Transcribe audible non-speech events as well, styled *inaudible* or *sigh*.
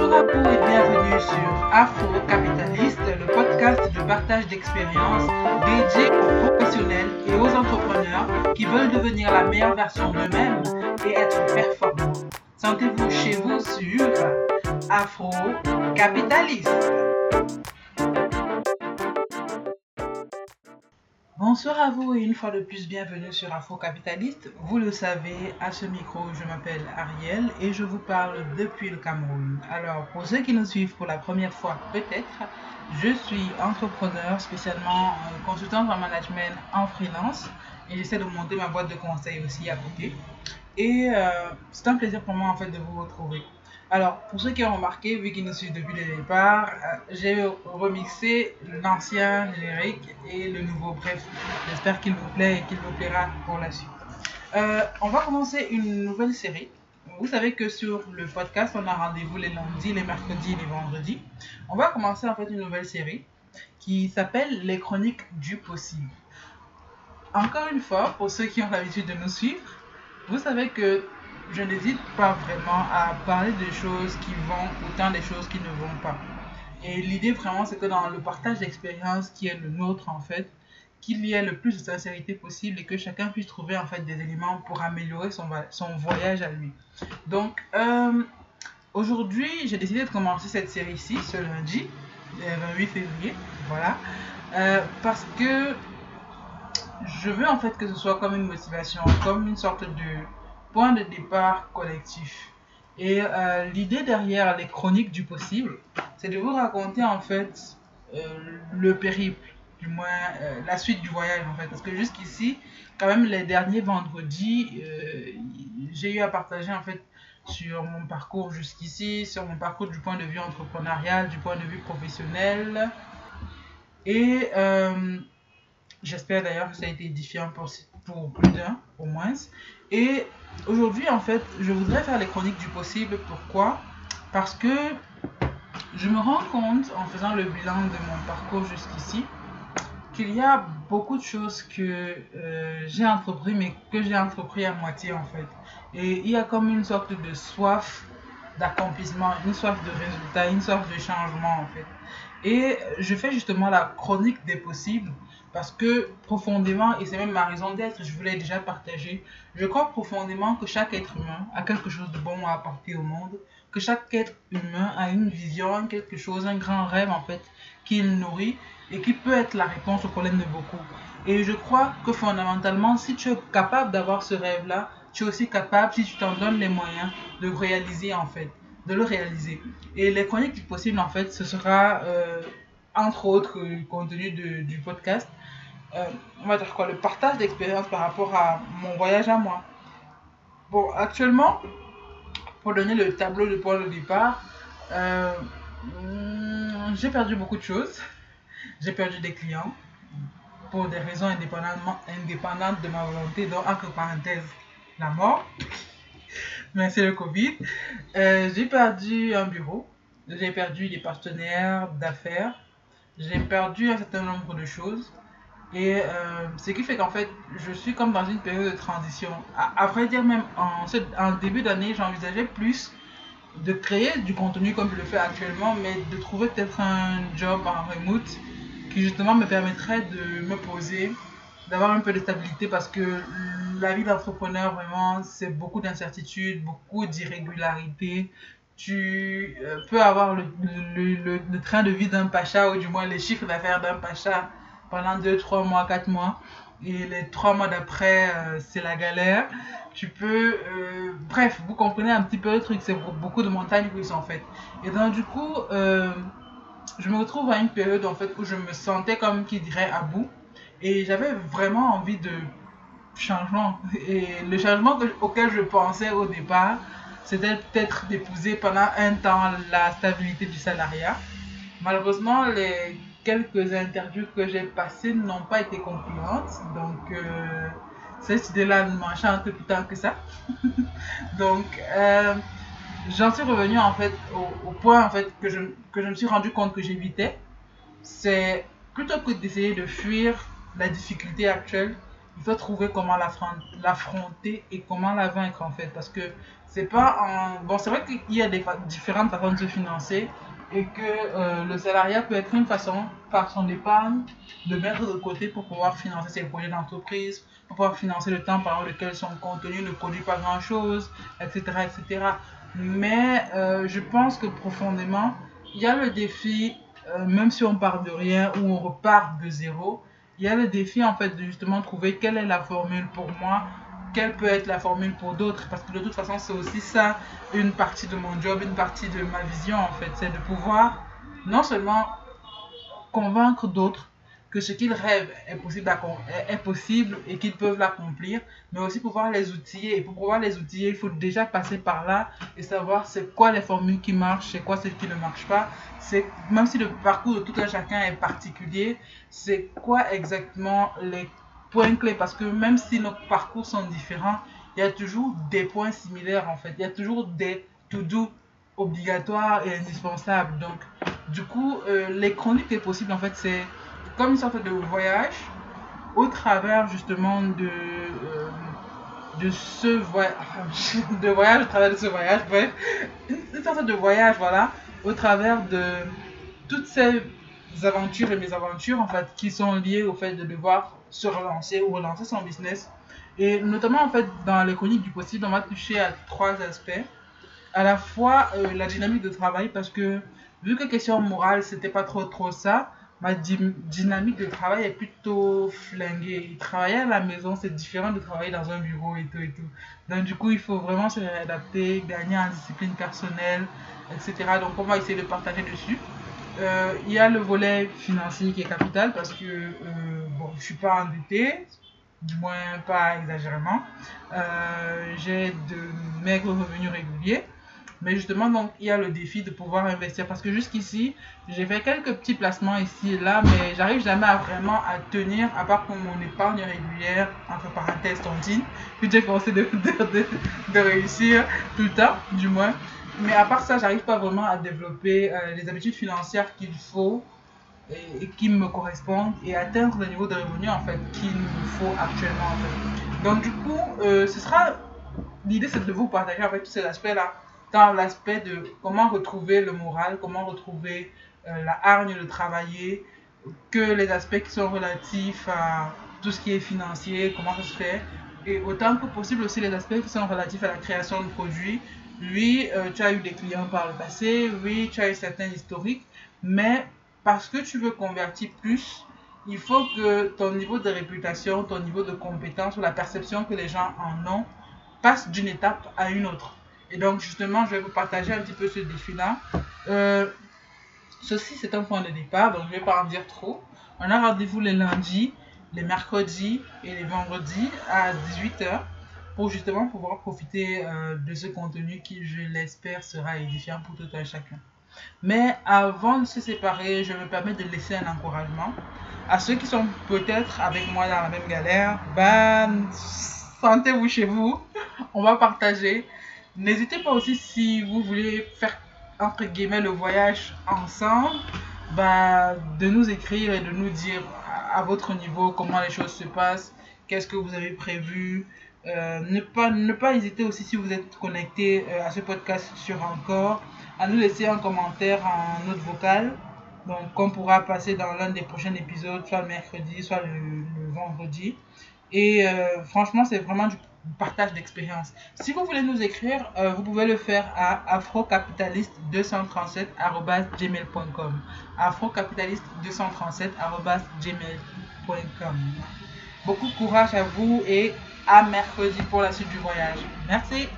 Bonjour à vous et bienvenue sur Afro Capitaliste, le podcast de partage d'expériences dédié aux professionnels et aux entrepreneurs qui veulent devenir la meilleure version d'eux-mêmes et être performants. Sentez-vous chez vous sur Afro Capitaliste. Bonsoir à vous et une fois de plus bienvenue sur Afro Capitaliste. Vous le savez, à ce micro, je m'appelle Ariel et je vous parle depuis le Cameroun. Alors, pour ceux qui nous suivent pour la première fois, peut-être, je suis entrepreneur, spécialement consultant en management en freelance et j'essaie de monter ma boîte de conseil aussi à côté. Et euh, c'est un plaisir pour moi en fait de vous retrouver. Alors, pour ceux qui ont remarqué, vu qu'ils nous suivent depuis le départ, euh, j'ai remixé l'ancien générique et le nouveau. Bref, j'espère qu'il vous plaît et qu'il vous plaira pour la suite. Euh, on va commencer une nouvelle série. Vous savez que sur le podcast, on a rendez-vous les lundis, les mercredis et les vendredis. On va commencer en fait une nouvelle série qui s'appelle Les chroniques du possible. Encore une fois, pour ceux qui ont l'habitude de nous suivre, vous savez que je n'hésite pas vraiment à parler des choses qui vont autant des choses qui ne vont pas. Et l'idée vraiment, c'est que dans le partage d'expérience qui est le nôtre en fait, qu'il y ait le plus de sincérité possible et que chacun puisse trouver en fait des éléments pour améliorer son, son voyage à lui. Donc euh, aujourd'hui, j'ai décidé de commencer cette série-ci ce lundi, le 28 février, voilà, euh, parce que je veux en fait que ce soit comme une motivation, comme une sorte de point de départ collectif. Et euh, l'idée derrière les chroniques du possible, c'est de vous raconter en fait euh, le périple, du moins euh, la suite du voyage en fait. Parce que jusqu'ici, quand même les derniers vendredis, j'ai eu à partager en fait sur mon parcours jusqu'ici, sur mon parcours du point de vue entrepreneurial, du point de vue professionnel. Et j'espère d'ailleurs que ça a été édifiant pour, pour plus d'un, au moins. Et aujourd'hui, en fait, je voudrais faire les chroniques du possible. Pourquoi? Parce que je me rends compte, en faisant le bilan de mon parcours jusqu'ici, qu'il y a beaucoup de choses que euh, j'ai entrepris, mais que j'ai entrepris à moitié, en fait. Et il y a comme une sorte de soif d'accomplissement, une soif de résultat, une soif de changement, en fait. Et je fais justement la chronique des possibles parce que profondément, et c'est même ma raison d'être, je voulais déjà partager, je crois profondément que chaque être humain a quelque chose de bon à apporter au monde, que chaque être humain a une vision, quelque chose, un grand rêve en fait, qu'il nourrit et qui peut être la réponse au problème de beaucoup. Et je crois que fondamentalement, si tu es capable d'avoir ce rêve-là, tu es aussi capable, si tu t'en donnes les moyens, de le réaliser en fait, de le réaliser. Et les chroniques du possible en fait, ce sera... Euh, entre autres contenu du podcast, euh, on va dire quoi, le partage d'expérience par rapport à mon voyage à moi. Bon, actuellement, pour donner le tableau de point de départ, euh, j'ai perdu beaucoup de choses. *laughs* J'ai perdu des clients pour des raisons indépendantes de ma volonté, donc entre parenthèses, la mort. *laughs* Mais c'est le Covid. Euh, j'ai perdu un bureau. J'ai perdu des partenaires d'affaires. J'ai perdu un certain nombre de choses. Et euh, ce qui fait qu'en fait, je suis comme dans une période de transition. Vrai dire, même en début d'année, j'envisageais plus de créer du contenu comme je le fais actuellement, mais de trouver peut-être un job en remote qui justement me permettrait de me poser, d'avoir un peu de stabilité parce que la vie d'entrepreneur, vraiment, c'est beaucoup d'incertitudes, beaucoup d'irrégularités. Tu euh, peux avoir le, le, le train de vie d'un pacha ou du moins les chiffres d'affaires d'un pacha pendant 2, 3 mois, 4 mois. Et les 3 mois d'après, euh, c'est la galère. Tu peux... Euh, bref, vous comprenez un petit peu le truc. C'est beaucoup de montagnes qui sont faites. Et donc, du coup, je me retrouve à une période en fait où je me sentais comme qui dirait à bout. Et j'avais vraiment envie de changement. Et le changement auquel je pensais au départ, c'était peut-être d'épouser pendant un temps la stabilité du salariat. Malheureusement, les quelques interviews que j'ai passées n'ont pas été concluantes. Donc, euh, cette idée-là ne m'enchante plus tard que ça. *laughs* donc, euh, j'en suis revenu en fait au, point en fait que je, que je me suis rendu compte que j'évitais. C'est plutôt que d'essayer de fuir la difficulté actuelle, il faut trouver comment l'affronter et comment la vaincre en fait. Parce que c'est pas. Bon, c'est vrai qu'il y a différentes façons de se financer et que euh, le salariat peut être une façon, par son épargne, de mettre de côté pour pouvoir financer ses projets d'entreprise, pour pouvoir financer le temps pendant lequel son contenu ne produit pas grand-chose, etc., etc. Mais euh, je pense que profondément, il y a le défi, euh, même si on part de rien ou on repart de zéro, il y a le défi en fait de justement trouver quelle est la formule pour moi, quelle peut être la formule pour d'autres, parce que de toute façon c'est aussi ça une partie de mon job, une partie de ma vision en fait, c'est de pouvoir non seulement convaincre d'autres que ce qu'ils rêvent est possible, est possible et qu'ils peuvent l'accomplir, mais aussi pouvoir les outiller. Et pour pouvoir les outiller, il faut déjà passer par là et savoir c'est quoi les formules qui marchent, c'est quoi celles qui ne marchent pas. Même si le parcours de tout un chacun est particulier, c'est quoi exactement les points clés? Parce que même si nos parcours sont différents, il y a toujours des points similaires en fait. Il y a toujours des to-do obligatoires et indispensables. Donc, du coup, euh, les chroniques est possible en fait, c'est comme une sorte de voyage au travers justement de, euh, de ce voyage, *laughs* de voyage au travers de ce voyage, bref, une, sorte de voyage, voilà, au travers de toutes ces aventures et mésaventures en fait qui sont liées au fait de devoir se relancer ou relancer son business. Et notamment en fait dans les chroniques du possible, on va toucher à trois aspects. À la fois euh, la dynamique de travail parce que vu que question morale c'était pas trop trop ça, ma dynamique de travail est plutôt flinguée. Travailler à la maison, c'est différent de travailler dans un bureau et tout et tout. Donc du coup, il faut vraiment se réadapter, gagner en discipline personnelle, etc. Donc on va essayer de partager dessus. Euh, il y a le volet financier qui est capital parce que euh, bon, je suis pas endetté, du moins pas exagérément. Euh, j'ai de maigres revenus réguliers. Mais justement, donc, il y a le défi de pouvoir investir. Parce que jusqu'ici, j'ai fait quelques petits placements ici et là, mais j'arrive jamais à vraiment à tenir, à part pour mon épargne régulière, entre parenthèses, tontine, *laughs* que j'ai commencé de, de, de, réussir tout le temps, du moins. Mais à part ça, j'arrive pas vraiment à développer euh, les habitudes financières qu'il faut et, qui me correspondent et atteindre le niveau de revenu en fait qu'il me faut actuellement. Donc du coup, euh, ce sera l'idée c'est de vous partager avec tous ces aspects là dans l'aspect de comment retrouver le moral, comment retrouver euh, la hargne de travailler, que les aspects qui sont relatifs à tout ce qui est financier, comment ça se fait, et autant que possible aussi les aspects qui sont relatifs à la création de produits. Oui, euh, tu as eu des clients par le passé, oui, tu as eu certains historiques, mais parce que tu veux convertir plus, il faut que ton niveau de réputation, ton niveau de compétence ou la perception que les gens en ont passe d'une étape à une autre. Et donc, justement, je vais vous partager un petit peu ce défi-là. Euh, ceci, c'est un point de départ, donc je ne vais pas en dire trop. On a rendez-vous les lundis, les mercredis et les vendredis à 18h pour justement pouvoir profiter euh, de ce contenu qui, je l'espère, sera édifiant pour tout un chacun. Mais avant de se séparer, je me permets de laisser un encouragement à ceux qui sont peut-être avec moi dans la même galère. Ben, sentez-vous chez vous. On va partager. N'hésitez pas aussi si vous voulez faire entre guillemets le voyage ensemble, bah, de nous écrire et de nous dire à, votre niveau comment les choses se passent, qu'est-ce que vous avez prévu. Euh, ne, pas, ne pas hésiter aussi si vous êtes connecté euh, à ce podcast sur Encore, à nous laisser un commentaire en note vocale. Donc, qu'on pourra passer dans l'un des prochains épisodes, soit le mercredi, soit le, vendredi. Et euh, franchement, c'est vraiment du partage d'expérience. Si vous voulez nous écrire, euh, vous pouvez le faire à afrocapitaliste237.gmail.com afrocapitaliste237.gmail.com Beaucoup de courage à vous et à mercredi pour la suite du voyage. Merci.